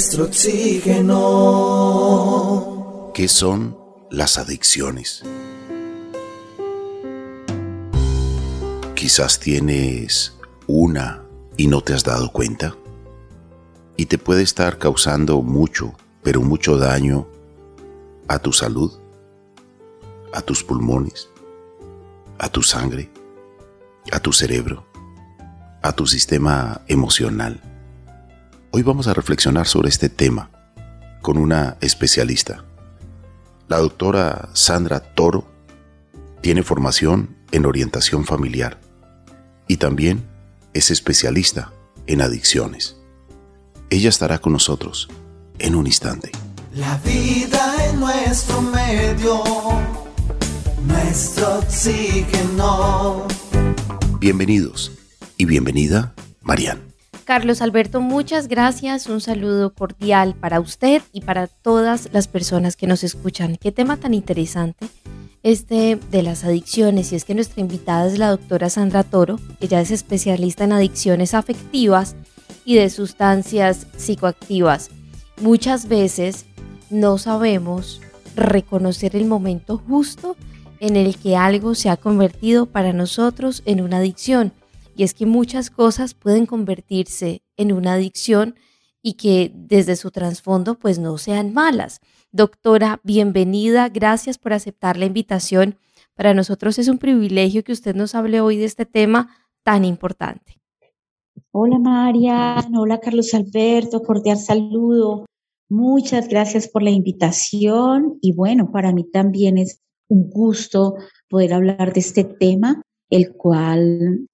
nuestro oxígeno. ¿Qué son las adicciones? Quizás tienes una y no te has dado cuenta. Y te puede estar causando mucho, pero mucho daño a tu salud, a tus pulmones, a tu sangre, a tu cerebro, a tu sistema emocional. Hoy vamos a reflexionar sobre este tema con una especialista. La doctora Sandra Toro tiene formación en orientación familiar y también es especialista en adicciones. Ella estará con nosotros en un instante. La vida en nuestro medio, nuestro oxígeno. Bienvenidos y bienvenida, Marian. Carlos Alberto, muchas gracias. Un saludo cordial para usted y para todas las personas que nos escuchan. Qué tema tan interesante este de las adicciones. Y es que nuestra invitada es la doctora Sandra Toro. Ella es especialista en adicciones afectivas y de sustancias psicoactivas. Muchas veces no sabemos reconocer el momento justo en el que algo se ha convertido para nosotros en una adicción. Y es que muchas cosas pueden convertirse en una adicción y que desde su trasfondo pues no sean malas. Doctora, bienvenida, gracias por aceptar la invitación. Para nosotros es un privilegio que usted nos hable hoy de este tema tan importante. Hola María, hola Carlos Alberto, cordial saludo. Muchas gracias por la invitación y bueno, para mí también es un gusto poder hablar de este tema, el cual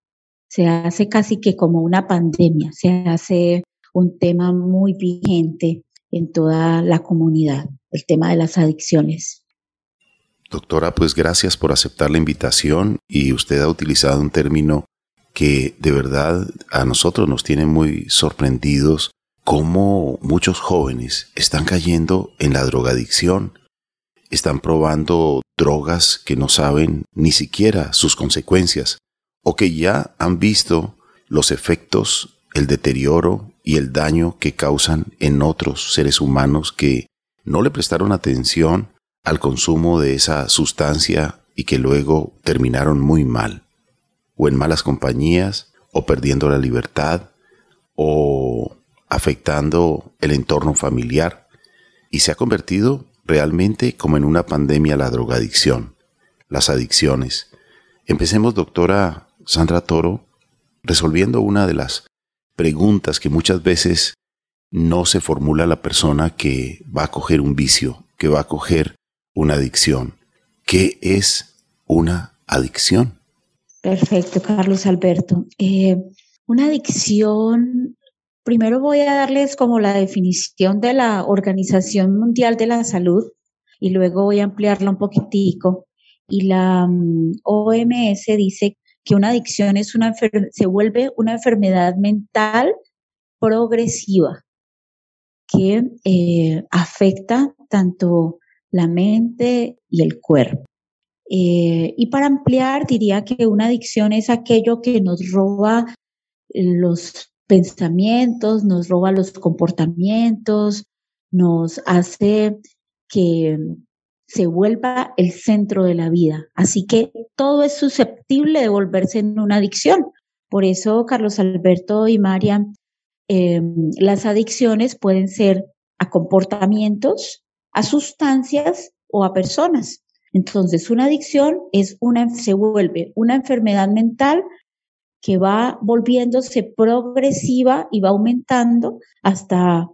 se hace casi que como una pandemia, se hace un tema muy vigente en toda la comunidad, el tema de las adicciones. Doctora, pues gracias por aceptar la invitación y usted ha utilizado un término que de verdad a nosotros nos tiene muy sorprendidos cómo muchos jóvenes están cayendo en la drogadicción, están probando drogas que no saben ni siquiera sus consecuencias o que ya han visto los efectos, el deterioro y el daño que causan en otros seres humanos que no le prestaron atención al consumo de esa sustancia y que luego terminaron muy mal, o en malas compañías, o perdiendo la libertad, o afectando el entorno familiar, y se ha convertido realmente como en una pandemia la drogadicción, las adicciones. Empecemos, doctora, Sandra Toro resolviendo una de las preguntas que muchas veces no se formula la persona que va a coger un vicio, que va a coger una adicción. ¿Qué es una adicción? Perfecto, Carlos Alberto. Eh, una adicción, primero voy a darles como la definición de la Organización Mundial de la Salud y luego voy a ampliarla un poquitico. Y la mm, OMS dice que una adicción es una se vuelve una enfermedad mental progresiva que eh, afecta tanto la mente y el cuerpo. Eh, y para ampliar, diría que una adicción es aquello que nos roba los pensamientos, nos roba los comportamientos, nos hace que se vuelva el centro de la vida. Así que todo es susceptible de volverse en una adicción. Por eso, Carlos Alberto y María, em, las adicciones pueden ser a comportamientos, a sustancias o a personas. Entonces, una adicción es una, se vuelve una enfermedad mental que va volviéndose progresiva y va aumentando hasta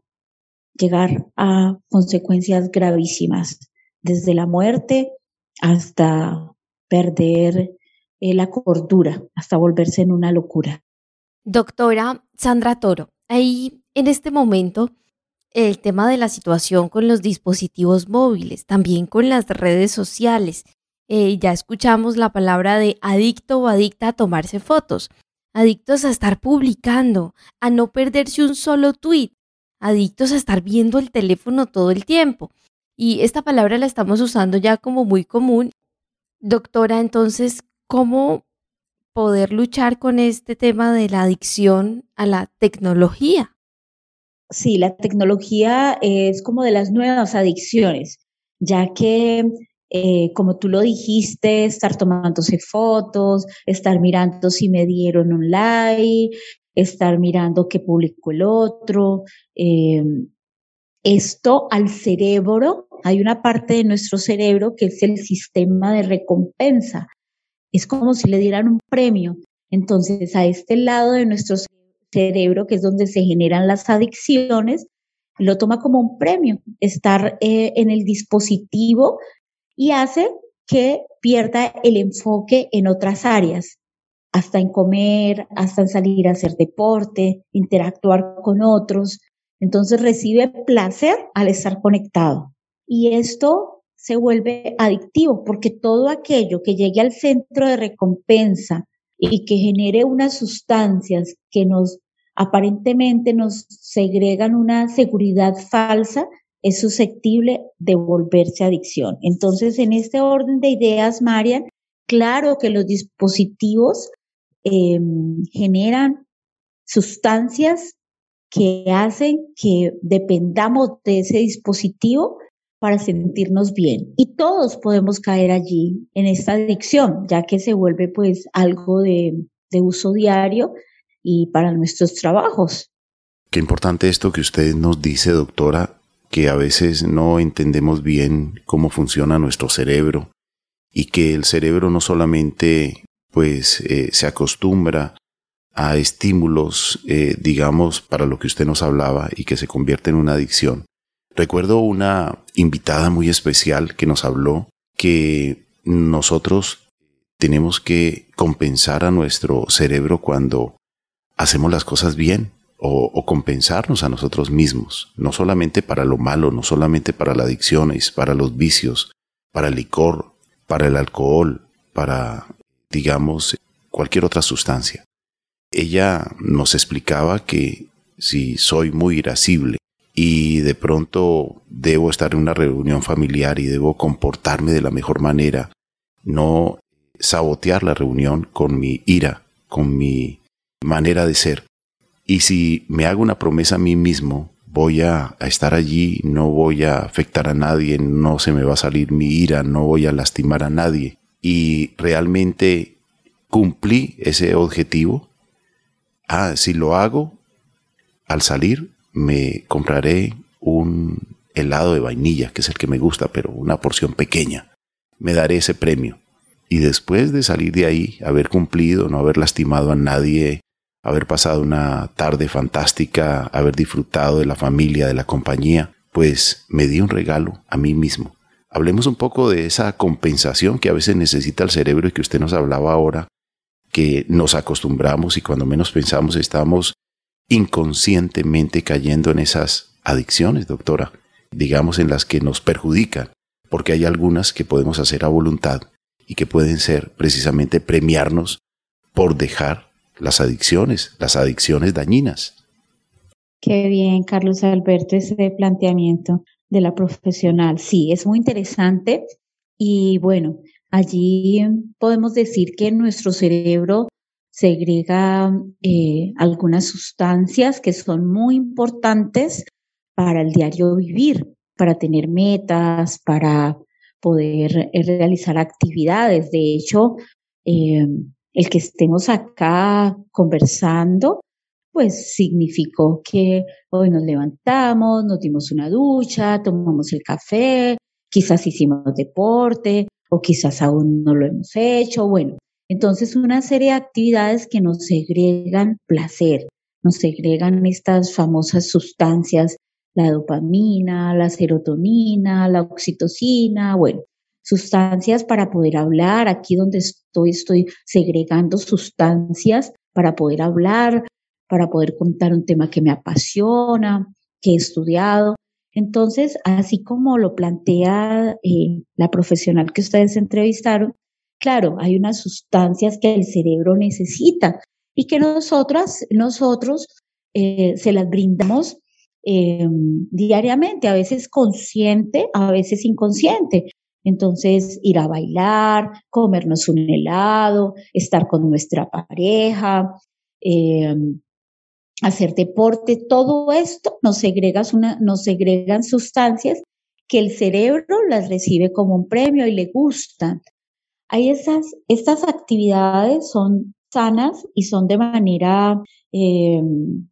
llegar a consecuencias gravísimas desde la muerte hasta perder eh, la cordura, hasta volverse en una locura. Doctora Sandra Toro, ahí en este momento el tema de la situación con los dispositivos móviles, también con las redes sociales. Eh, ya escuchamos la palabra de adicto o adicta a tomarse fotos, adictos a estar publicando, a no perderse un solo tweet, adictos a estar viendo el teléfono todo el tiempo. Y esta palabra la estamos usando ya como muy común. Doctora, entonces, ¿cómo poder luchar con este tema de la adicción a la tecnología? sí, la tecnología es como de las nuevas adicciones, ya que, eh, como tú lo dijiste, estar tomándose fotos, estar mirando si me dieron un like, estar mirando qué publicó el otro. Eh, esto al cerebro, hay una parte de nuestro cerebro que es el sistema de recompensa. Es como si le dieran un premio. Entonces, a este lado de nuestro cerebro, que es donde se generan las adicciones, lo toma como un premio, estar eh, en el dispositivo y hace que pierda el enfoque en otras áreas, hasta en comer, hasta en salir a hacer deporte, interactuar con otros. Entonces recibe placer al estar conectado. Y esto se vuelve adictivo porque todo aquello que llegue al centro de recompensa y que genere unas sustancias que nos aparentemente nos segregan una seguridad falsa, es susceptible de volverse adicción. Entonces, en este orden de ideas, Marian, claro que los dispositivos em, generan sustancias que hacen que dependamos de ese dispositivo para sentirnos bien. Y todos podemos caer allí en esta adicción, ya que se vuelve pues algo de, uso diario y para nuestros trabajos. Qué importante esto que usted nos dice, doctora, que a veces no entendemos bien cómo funciona nuestro cerebro y que el cerebro no solamente pues eh, se acostumbra a estímulos, eh, digamos, para lo que usted nos hablaba y que se convierte en una adicción, Recuerdo una invitada muy especial que nos habló que nosotros tenemos que compensar a nuestro cerebro cuando hacemos las cosas bien o, compensarnos a nosotros mismos, no solamente para lo malo, no solamente para las adicciones, para los vicios, para el licor, para el alcohol, para, digamos, cualquier otra sustancia. Ella nos explicaba que si soy muy irascible, y de pronto debo estar en una reunión familiar y debo comportarme de la mejor manera, no sabotear la reunión con mi ira, con mi manera de ser. Y si me hago una promesa a mí mismo, voy a, estar allí, no voy a afectar a nadie, no se me va a salir mi ira, no voy a lastimar a nadie. Y realmente cumplí ese objetivo. Ah, si lo hago, al salir me compraré un helado de vainilla, que es el que me gusta, pero una porción pequeña. Me daré ese premio. Y después de salir de ahí, haber cumplido, no haber lastimado a nadie, haber pasado una tarde fantástica, haber disfrutado de la familia, de la compañía, pues me di un regalo a mí mismo. Hablemos un poco de esa compensación que a veces necesita el cerebro y que usted nos hablaba ahora, que nos acostumbramos y cuando menos pensamos estamos inconscientemente cayendo en esas adicciones, doctora, digamos en las que nos perjudican, porque hay algunas que podemos hacer a voluntad y que pueden ser precisamente premiarnos por dejar las adicciones, las adicciones dañinas. Qué bien, Carlos Alberto, ese planteamiento de la profesional. Sí, es muy interesante y bueno, allí podemos decir que nuestro cerebro segrega eh, algunas sustancias que son muy importantes para el diario vivir, para tener metas, para poder eh, realizar actividades. De hecho, eh, el que estemos acá conversando, pues significó que hoy nos levantamos, nos dimos una ducha, tomamos el café, quizás hicimos deporte o quizás aún no lo hemos hecho. Bueno, entonces, una serie de actividades que nos segregan placer, nos segregan estas famosas sustancias, la dopamina, la serotonina, la oxitocina, bueno, sustancias para poder hablar. Aquí donde estoy, estoy segregando sustancias para poder hablar, para poder contar un tema que me apasiona, que he estudiado. Entonces, así como lo plantea eh, la profesional que ustedes entrevistaron, Claro, hay unas sustancias que el cerebro necesita y que nosotras, nosotros eh, se las brindamos eh, diariamente, a veces consciente, a veces inconsciente. Entonces, ir a bailar, comernos un helado, estar con nuestra pareja, eh, hacer deporte, todo esto nos, nos segregan sustancias que el cerebro las recibe como un premio y le gustan. Hay esas, estas actividades son sanas y son de manera em,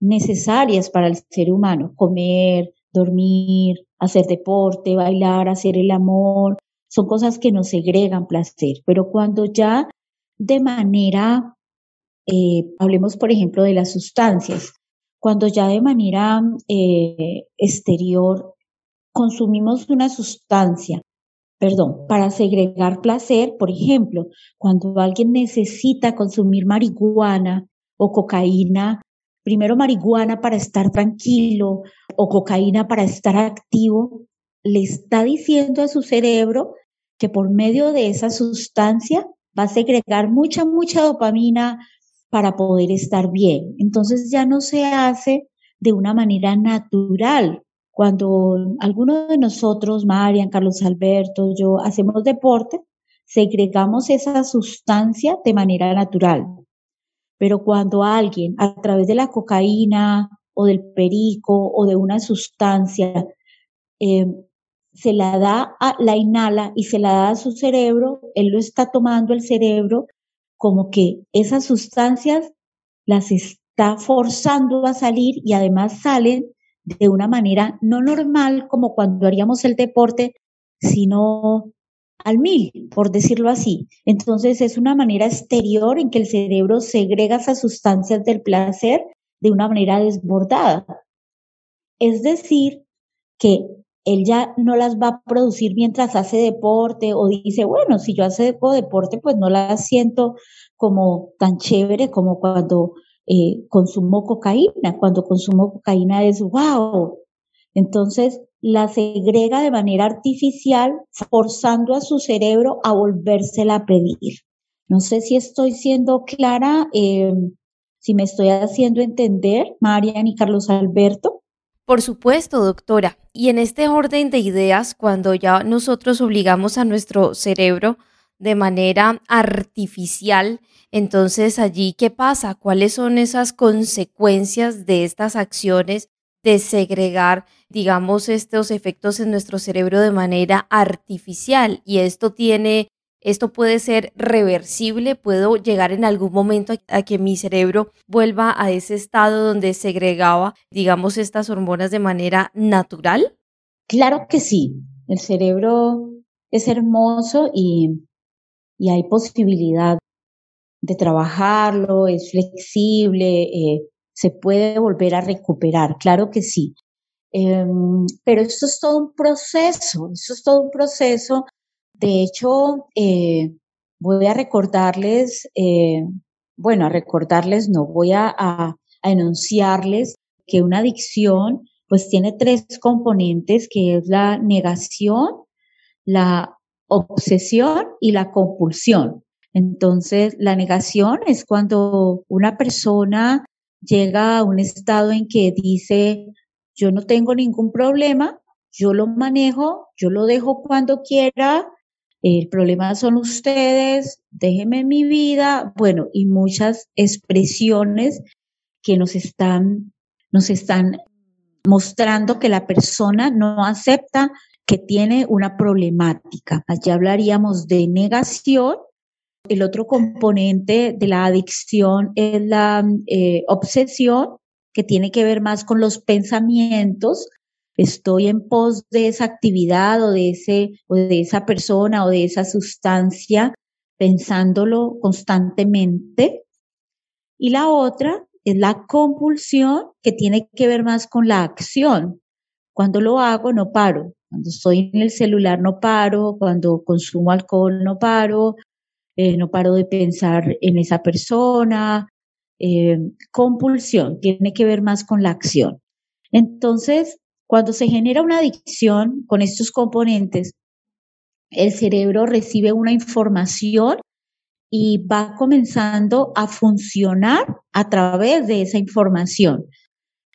necesarias para el ser humano, comer, dormir, hacer deporte, bailar, hacer el amor, son cosas que nos segregan placer, pero cuando ya de manera, eh, hablemos por ejemplo de las sustancias, cuando ya de manera eh, exterior consumimos una sustancia, perdón, para segregar placer, por ejemplo, cuando alguien necesita consumir marihuana o cocaína, primero marihuana para estar tranquilo o cocaína para estar activo, le está diciendo a su cerebro que por medio de esa sustancia va a segregar mucha, mucha dopamina para poder estar bien. Entonces ya no se hace de una manera natural. Cuando alguno de nosotros, Marian, Carlos Alberto, yo, hacemos deporte, segregamos esa sustancia de manera natural. Pero cuando alguien, a través de la cocaína o del perico o de una sustancia, eh, se la da, a, la inhala y se la da a su cerebro, él lo está tomando el cerebro como que esas sustancias las está forzando a salir y además salen de una manera no normal como cuando haríamos el deporte, sino al mil, por decirlo así. Entonces es una manera exterior en que el cerebro segrega esas sustancias del placer de una manera desbordada. Es decir, que él ya no las va a producir mientras hace deporte o dice, bueno, si yo hace deporte, pues no las siento como tan chévere como cuando eh, consumo cocaína. Cuando consumo cocaína es wow. Entonces la segrega de manera artificial, forzando a su cerebro a volvérsela a pedir. No sé si estoy siendo clara, eh, si me estoy haciendo entender, Marian y Carlos Alberto. Por supuesto, doctora. Y en este orden de ideas, cuando ya nosotros obligamos a nuestro cerebro de manera artificial, entonces allí, ¿qué pasa? ¿Cuáles son esas consecuencias de estas acciones de segregar, digamos, estos efectos en nuestro cerebro de manera artificial? Y esto tiene esto puede ser reversible, puedo llegar en algún momento a, que mi cerebro vuelva a ese estado donde segregaba, digamos, estas hormonas de manera natural. Claro que sí, el cerebro es hermoso y, hay posibilidad de trabajarlo, es flexible, eh, se puede volver a recuperar, claro que sí. Em, pero esto es todo un proceso, esto es todo un proceso de hecho, eh, voy a recordarles, eh, bueno, a recordarles, no, voy a, a, enunciarles que una adicción pues tiene tres componentes, que es la negación, la obsesión y la compulsión. Entonces, la negación es cuando una persona llega a un estado en que dice, yo no tengo ningún problema, yo lo manejo, yo lo dejo cuando quiera, el problema son ustedes, déjenme mi vida, bueno, y muchas expresiones que nos están, nos están mostrando que la persona no acepta que tiene una problemática. Allí hablaríamos de negación. El otro componente de la adicción es la eh, obsesión, que tiene que ver más con los pensamientos, estoy en pos de esa actividad o de ese o de esa persona o de esa sustancia pensándolo constantemente. Y la otra es la compulsión que tiene que ver más con la acción. Cuando lo hago no paro. Cuando estoy en el celular no paro. Cuando consumo alcohol no paro. Eh, no paro de pensar en esa persona. Eh, compulsión tiene que ver más con la acción. Entonces, cuando se genera una adicción con estos componentes, el cerebro recibe una información y va comenzando a funcionar a través de esa información.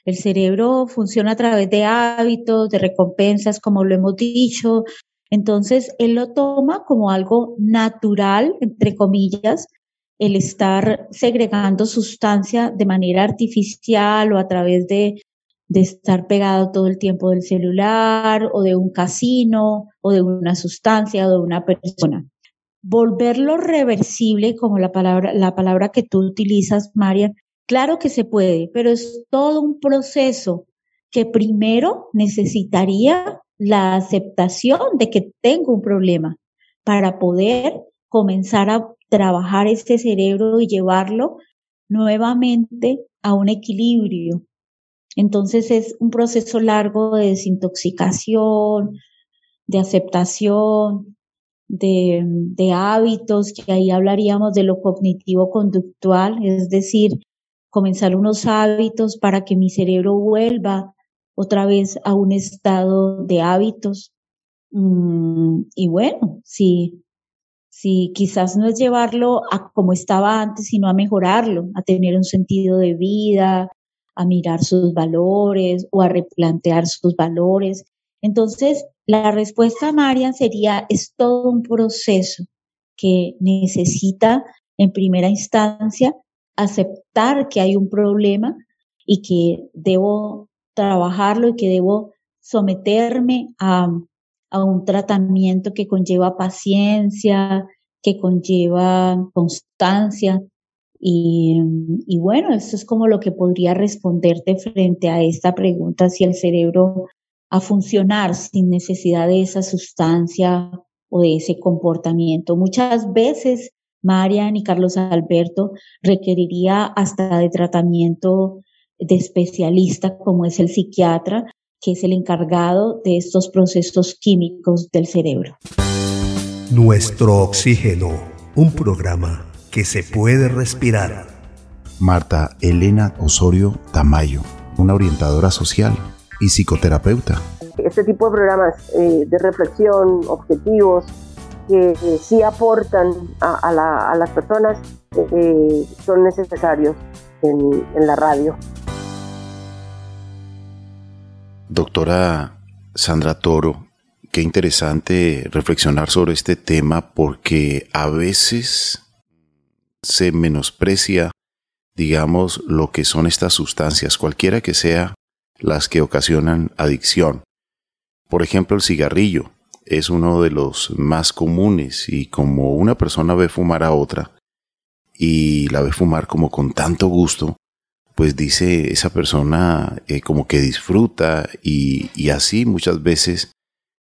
El cerebro funciona a través de hábitos, de recompensas, como lo hemos dicho. Entonces, él lo toma como algo natural, entre comillas, el estar segregando sustancia de manera artificial o a través de, de estar pegado todo el tiempo del celular o de un casino o de una sustancia o de una persona. Volverlo reversible, como la palabra, la palabra que tú utilizas, María, claro que se puede, pero es todo un proceso que primero necesitaría la aceptación de que tengo un problema para poder comenzar a trabajar este cerebro y llevarlo nuevamente a un equilibrio. Entonces es un proceso largo de desintoxicación, de aceptación, de, de, hábitos, que ahí hablaríamos de lo cognitivo-conductual, es decir, comenzar unos hábitos para que mi cerebro vuelva otra vez a un estado de hábitos. Mm, y bueno, si si quizás no es llevarlo a como estaba antes, sino a mejorarlo, a tener un sentido de vida, a mirar sus valores o a replantear sus valores. Entonces, la respuesta, Marian, sería, es todo un proceso que necesita, en primera instancia, aceptar que hay un problema y que debo trabajarlo y que debo someterme a, a un tratamiento que conlleva paciencia, que conlleva constancia. Y, bueno, eso es como lo que podría responderte frente a esta pregunta, si el cerebro a funcionar sin necesidad de esa sustancia o de ese comportamiento. Muchas veces, Marian y Carlos Alberto, requeriría hasta de tratamiento de especialista como es el psiquiatra, que es el encargado de estos procesos químicos del cerebro. Nuestro oxígeno, un programa que se puede respirar. Marta Elena Osorio Tamayo, una orientadora social y psicoterapeuta. Este tipo de programas eh, de reflexión, objetivos, que sí aportan a, las personas, eh, son necesarios en la radio. Doctora Sandra Toro, qué interesante reflexionar sobre este tema porque a veces se menosprecia, digamos, lo que son estas sustancias, cualquiera que sea las que ocasionan adicción. Por ejemplo, el cigarrillo es uno de los más comunes y como una persona ve fumar a otra y la ve fumar como con tanto gusto, pues dice esa persona eh, como que disfruta y, y así muchas veces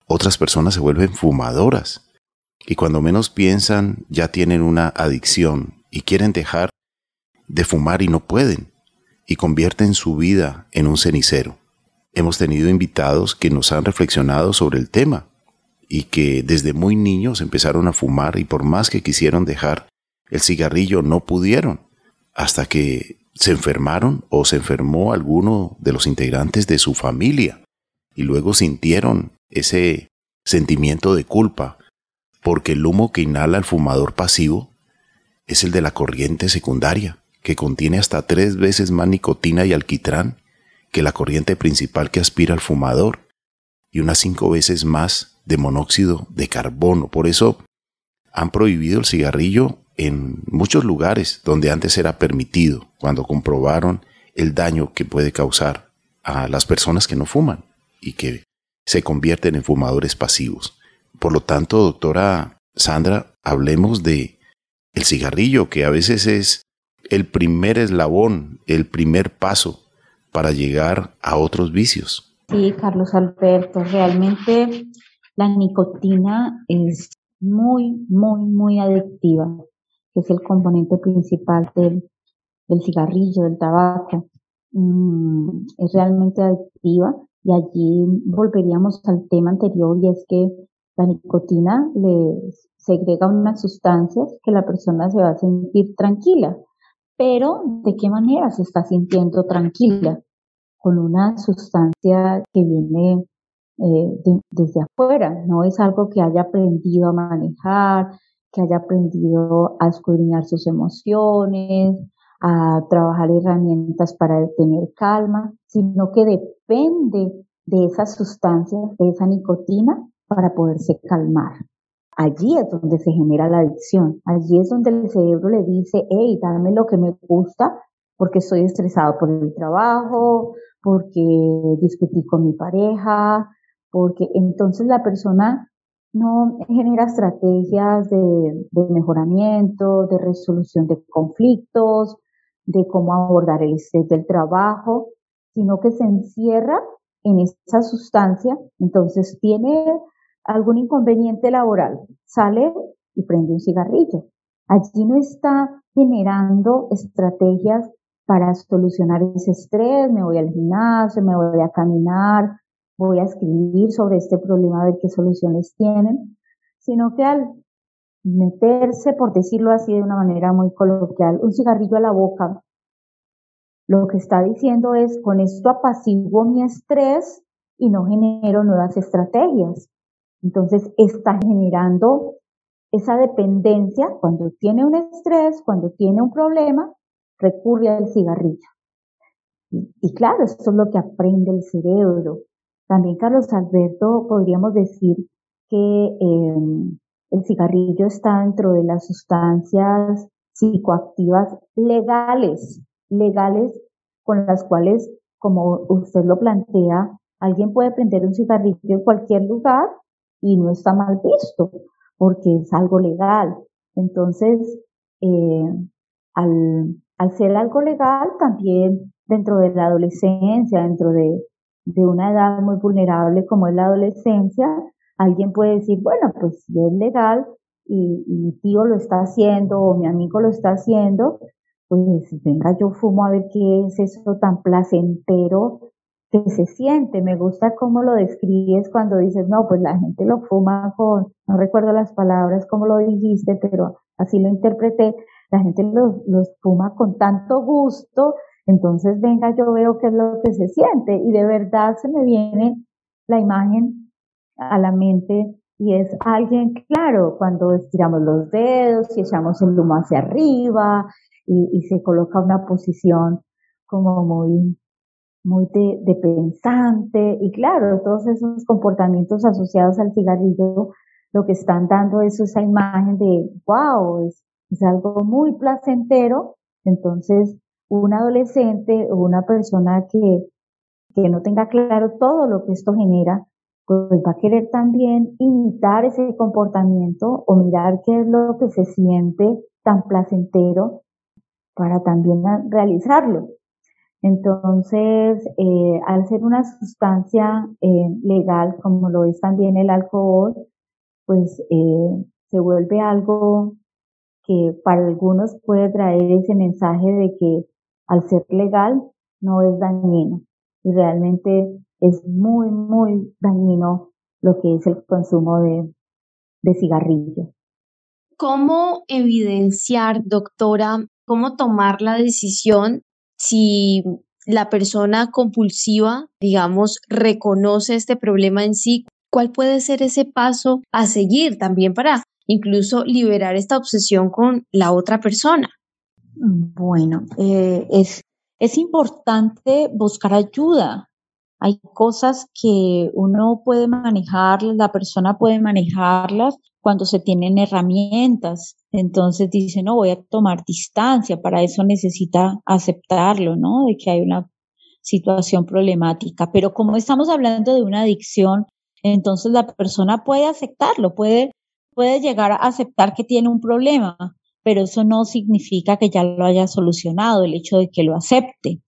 otras personas se vuelven fumadoras y cuando menos piensan ya tienen una adicción y quieren dejar de fumar y no pueden y convierten su vida en un cenicero. Hemos tenido invitados que nos han reflexionado sobre el tema y que desde muy niños empezaron a fumar y por más que quisieron dejar el cigarrillo no pudieron hasta que se enfermaron o se enfermó alguno de los integrantes de su familia. Y luego sintieron ese sentimiento de culpa porque el humo que inhala el fumador pasivo es el de la corriente secundaria, que contiene hasta tres veces más nicotina y alquitrán que la corriente principal que aspira el fumador, y unas cinco veces más de monóxido de carbono. Por eso han prohibido el cigarrillo en muchos lugares donde antes era permitido, cuando comprobaron el daño que puede causar a las personas que no fuman y que se convierten en fumadores pasivos. Por lo tanto, doctora Sandra, hablemos de el cigarrillo, que a veces es el primer eslabón, el primer paso para llegar a otros vicios. Sí, Carlos Alberto, realmente la nicotina es muy, muy, muy adictiva que es el componente principal del, cigarrillo, del tabaco, mm, es realmente adictiva y allí volveríamos al tema anterior y es que la nicotina le segrega unas sustancias que la persona se va a sentir tranquila. Pero, ¿de qué manera se está sintiendo tranquila? Con una sustancia que viene eh, desde afuera, no es algo que haya aprendido a manejar, que haya aprendido a escudriñar sus emociones, a trabajar herramientas para tener calma, sino que depende de esas sustancias, de esa nicotina, para poderse calmar. allí es donde se genera la adicción. Allí es donde el cerebro le dice, hey, dame lo que me gusta porque estoy estresado por el trabajo, porque discutí con mi pareja, porque entonces la persona no genera estrategias de, mejoramiento, de resolución de conflictos, de cómo abordar el estrés del trabajo, sino que se encierra en esa sustancia, entonces tiene algún inconveniente laboral, sale y prende un cigarrillo. Allí no está generando estrategias para solucionar ese estrés, me voy al gimnasio, me voy a caminar, voy a escribir sobre este problema, a ver qué soluciones tienen, sino que al meterse, por decirlo así de una manera muy coloquial, un cigarrillo a la boca, lo que está diciendo es, con esto apaciguo mi estrés y no genero nuevas estrategias. Entonces está generando esa dependencia cuando tiene un estrés, cuando tiene un problema, recurre al cigarrillo. Y, claro, esto es lo que aprende el cerebro. También, Carlos Alberto, podríamos decir que em, el cigarrillo está dentro de las sustancias psicoactivas legales, legales con las cuales, como usted lo plantea, alguien puede prender un cigarrillo en cualquier lugar y no está mal visto, porque es algo legal. Entonces, eh, al, al ser algo legal, también dentro de la adolescencia, dentro de, una edad muy vulnerable como es la adolescencia, alguien puede decir, bueno, pues si es legal y, mi tío lo está haciendo o mi amigo lo está haciendo, pues venga, yo fumo a ver qué es eso tan placentero que se siente. Me gusta cómo lo describes cuando dices, no, pues la gente lo fuma con, no recuerdo las palabras, como lo dijiste, pero así lo interpreté, la gente los, fuma con tanto gusto, entonces venga, yo veo qué es lo que se siente. Y de verdad se me viene la imagen a la mente y es alguien, claro, cuando estiramos los dedos y echamos el humo hacia arriba y, se coloca una posición como muy, muy de, pensante. Y claro, todos esos comportamientos asociados al cigarrillo lo que están dando es esa imagen de, wow, es, es algo muy placentero, entonces un adolescente o una persona que, que no tenga claro todo lo que esto genera, pues va a querer también imitar ese comportamiento o mirar qué es lo que se siente tan placentero para también realizarlo. Entonces, eh, al ser una sustancia eh, legal, como lo es también el alcohol, pues eh, se vuelve algo que para algunos puede traer ese mensaje de que al ser legal no es dañino y realmente es muy, muy dañino lo que es el consumo de, de cigarrillos. ¿Cómo evidenciar, doctora, cómo tomar la decisión si la persona compulsiva, digamos, reconoce este problema en sí? ¿Cuál puede ser ese paso a seguir también para incluso liberar esta obsesión con la otra persona. Bueno, eh, es, es importante buscar ayuda. Hay cosas que uno puede manejar, la persona puede manejarlas cuando se tienen herramientas. Entonces dice, no, voy a tomar distancia, para eso necesita aceptarlo, ¿no? De que hay una situación problemática. Pero como estamos hablando de una adicción, entonces la persona puede aceptarlo, puede puede llegar a aceptar que tiene un problema, pero eso no significa que ya lo haya solucionado, el hecho de que lo acepte,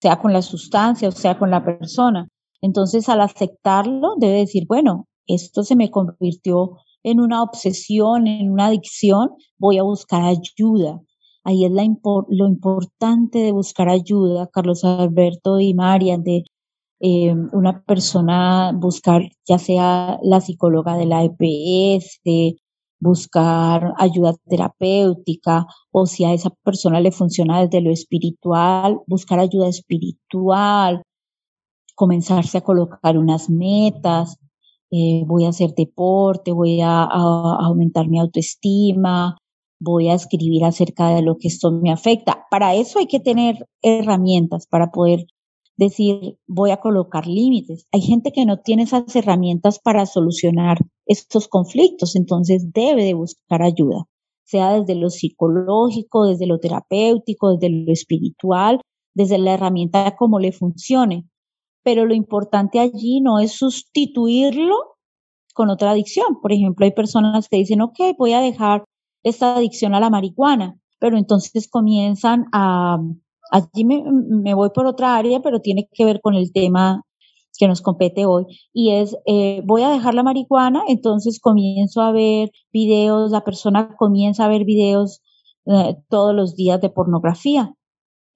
sea con la sustancia o sea con la persona. Entonces, al aceptarlo, debe decir, bueno, esto se me convirtió en una obsesión, en una adicción, voy a buscar ayuda. Ahí es la lo importante de buscar ayuda, Carlos Alberto y Marian, de eh, una persona buscar ya sea la psicóloga de la EPS, buscar ayuda terapéutica o si a esa persona le funciona desde lo espiritual, buscar ayuda espiritual, comenzarse a colocar unas metas, eh, voy a hacer deporte, voy a, aumentar mi autoestima, voy a escribir acerca de lo que esto me afecta. Para eso hay que tener herramientas para poder decir, voy a colocar límites. Hay gente que no tiene esas herramientas para solucionar estos conflictos, entonces debe de buscar ayuda, sea desde lo psicológico, desde lo terapéutico, desde lo espiritual, desde la herramienta como le funcione. Pero lo importante allí no es sustituirlo con otra adicción. Por ejemplo, hay personas que dicen, ok, voy a dejar esta adicción a la marihuana, pero entonces comienzan a, allí me, voy por otra área, pero tiene que ver con el tema que nos compete hoy, y es, eh, voy a dejar la marihuana, entonces comienzo a ver videos, la persona comienza a ver videos eh, todos los días de pornografía.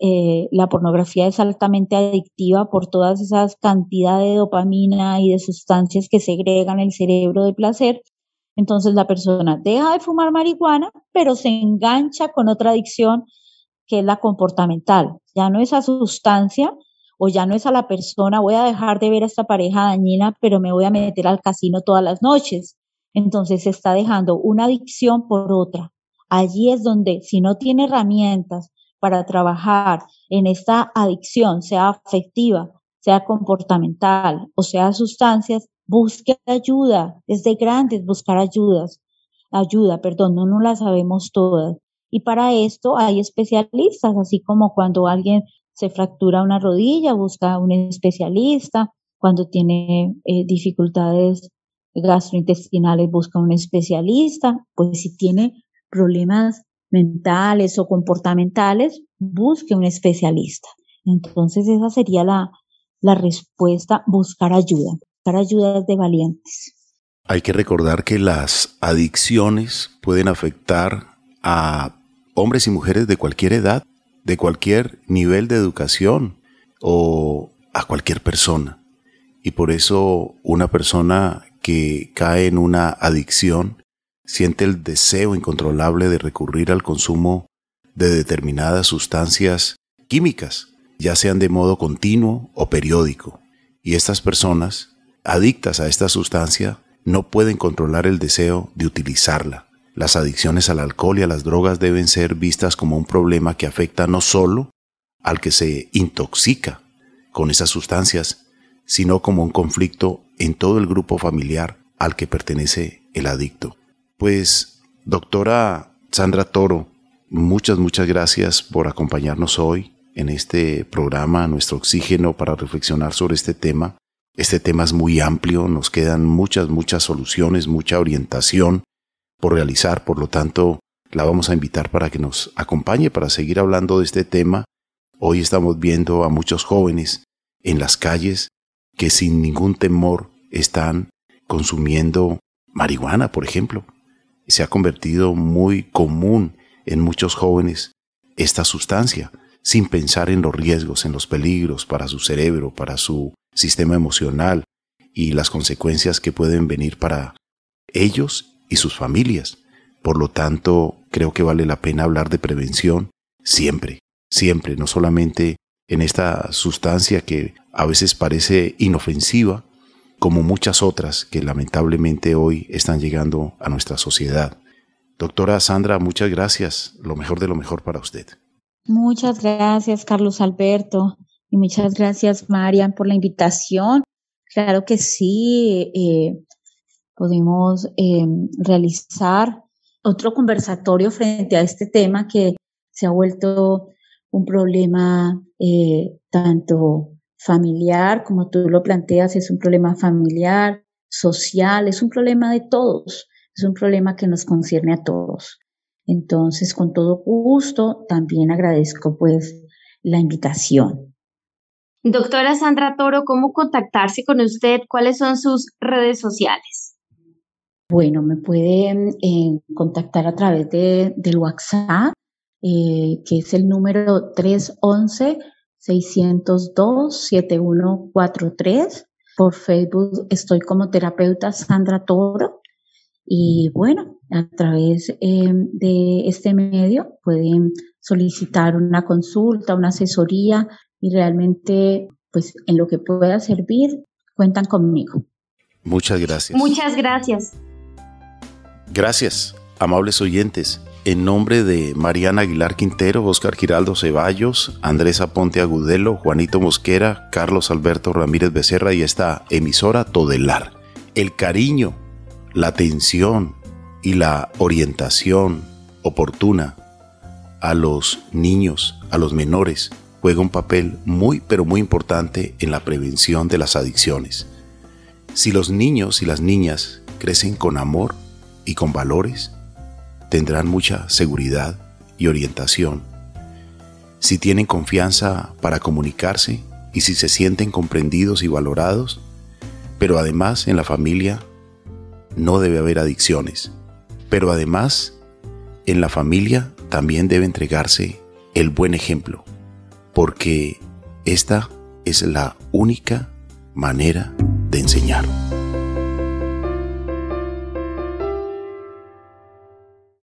Eh, la pornografía es altamente adictiva por todas esas cantidades de dopamina y de sustancias que segregan el cerebro de placer. Entonces la persona deja de fumar marihuana, pero se engancha con otra adicción que es la comportamental. Ya no esa sustancia, o ya no es a la persona, voy a dejar de ver a esta pareja dañina, pero me voy a meter al casino todas las noches. Entonces se está dejando una adicción por otra. Allí es donde, si no tiene herramientas para trabajar en esta adicción, sea afectiva, sea comportamental o sea sustancias, busque ayuda. Es de grandes buscar ayudas. Ayuda, perdón, no, no la sabemos todas. Y para esto hay especialistas, así como cuando alguien se fractura una rodilla, busca un especialista, cuando tiene eh, dificultades gastrointestinales, busca un especialista, pues si tiene problemas mentales o comportamentales, busque un especialista. Entonces esa sería la, la respuesta, buscar ayuda, buscar ayuda de valientes. Hay que recordar que las adicciones pueden afectar a hombres y mujeres de cualquier edad de cualquier nivel de educación o a cualquier persona. Y por eso una persona que cae en una adicción siente el deseo incontrolable de recurrir al consumo de determinadas sustancias químicas, ya sean de modo continuo o periódico. Y estas personas, adictas a esta sustancia, no pueden controlar el deseo de utilizarla. Las adicciones al alcohol y a las drogas deben ser vistas como un problema que afecta no solo al que se intoxica con esas sustancias, sino como un conflicto en todo el grupo familiar al que pertenece el adicto. Pues, doctora Sandra Toro, muchas, muchas gracias por acompañarnos hoy en este programa, Nuestro Oxígeno, para reflexionar sobre este tema. Este tema es muy amplio, nos quedan muchas, muchas soluciones, mucha orientación por realizar, por lo tanto, la vamos a invitar para que nos acompañe para seguir hablando de este tema. Hoy estamos viendo a muchos jóvenes en las calles que sin ningún temor están consumiendo marihuana, por ejemplo. Se ha convertido muy común en muchos jóvenes esta sustancia, sin pensar en los riesgos, en los peligros para su cerebro, para su sistema emocional y las consecuencias que pueden venir para ellos y sus familias. Por lo tanto, creo que vale la pena hablar de prevención siempre, siempre, no solamente en esta sustancia que a veces parece inofensiva, como muchas otras que lamentablemente hoy están llegando a nuestra sociedad. Doctora Sandra, muchas gracias. Lo mejor de lo mejor para usted. Muchas gracias, Carlos Alberto. Y muchas gracias, Marian, por la invitación. Claro que sí, eh, podemos eh, realizar otro conversatorio frente a este tema que se ha vuelto un problema eh, tanto familiar, como tú lo planteas, es un problema familiar, social, es un problema de todos, es un problema que nos concierne a todos. Entonces, con todo gusto, también agradezco pues la invitación. Doctora Sandra Toro, ¿cómo contactarse con usted? ¿Cuáles son sus redes sociales? Bueno, me pueden eh, contactar a través de, del WhatsApp, eh, que es el número 311-602-7143. Por Facebook estoy como terapeuta Sandra Toro. Y bueno, a través eh, de este medio pueden solicitar una consulta, una asesoría y realmente, pues en lo que pueda servir, cuentan conmigo. Muchas gracias. Muchas gracias. Gracias, amables oyentes. En nombre de Mariana Aguilar Quintero, Oscar Giraldo Ceballos, Andrés Aponte Agudelo, Juanito Mosquera, Carlos Alberto Ramírez Becerra y esta emisora Todelar. El cariño, la atención y la orientación oportuna a los niños, a los menores, juega un papel muy pero muy importante en la prevención de las adicciones. Si los niños y las niñas crecen con amor y con valores, tendrán mucha seguridad y orientación. Si tienen confianza para comunicarse y si se sienten comprendidos y valorados, pero además en la familia no debe haber adicciones. Pero además en la familia también debe entregarse el buen ejemplo, porque esta es la única manera de enseñar.